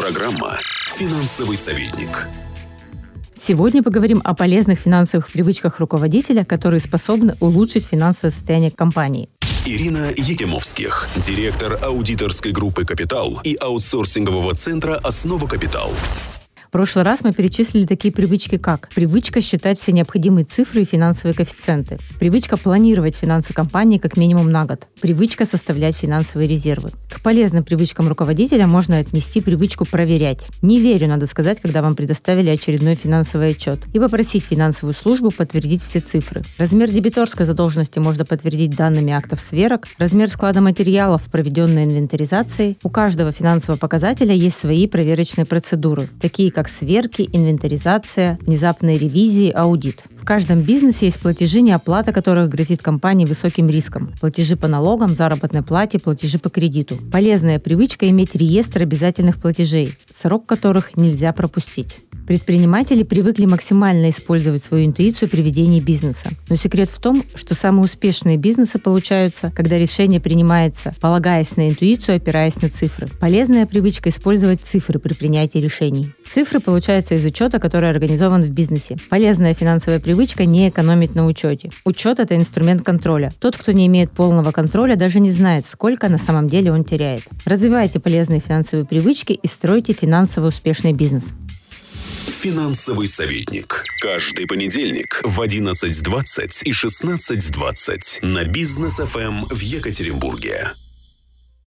Программа «Финансовый советник». Сегодня поговорим о полезных финансовых привычках руководителя, которые способны улучшить финансовое состояние компании. Ирина Егемовских, директор аудиторской группы «Капитал» и аутсорсингового центра «Основа Капитал». В прошлый раз мы перечислили такие привычки, как привычка считать все необходимые цифры и финансовые коэффициенты, привычка планировать финансы компании как минимум на год, привычка составлять финансовые резервы. К полезным привычкам руководителя можно отнести привычку проверять. Не верю, надо сказать, когда вам предоставили очередной финансовый отчет, и попросить финансовую службу подтвердить все цифры. Размер дебиторской задолженности можно подтвердить данными актов сверок, размер склада материалов, проведенной инвентаризацией. У каждого финансового показателя есть свои проверочные процедуры, такие как как сверки, инвентаризация, внезапные ревизии, аудит. В каждом бизнесе есть платежи, неоплата которых грозит компании высоким риском. Платежи по налогам, заработной плате, платежи по кредиту. Полезная привычка иметь реестр обязательных платежей, срок которых нельзя пропустить. Предприниматели привыкли максимально использовать свою интуицию при ведении бизнеса. Но секрет в том, что самые успешные бизнесы получаются, когда решение принимается, полагаясь на интуицию, опираясь на цифры. Полезная привычка использовать цифры при принятии решений. Цифры получаются из учета, который организован в бизнесе. Полезная финансовая привычка не экономить на учете. Учет – это инструмент контроля. Тот, кто не имеет полного контроля, даже не знает, сколько на самом деле он теряет. Развивайте полезные финансовые привычки и стройте финансово успешный бизнес. Финансовый советник. Каждый понедельник в 11.20 и 16.20 на бизнес ФМ в Екатеринбурге.